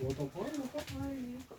Отопай, отопай. Ну,